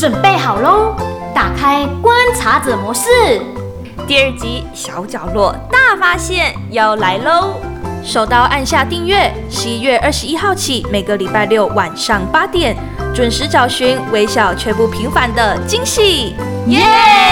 准备好喽打开观察者模式。第二集小角落大发现要来喽。手刀按下订阅十一月二十一号起每个礼拜六晚上八点准时找寻微小却不平凡的惊喜。耶！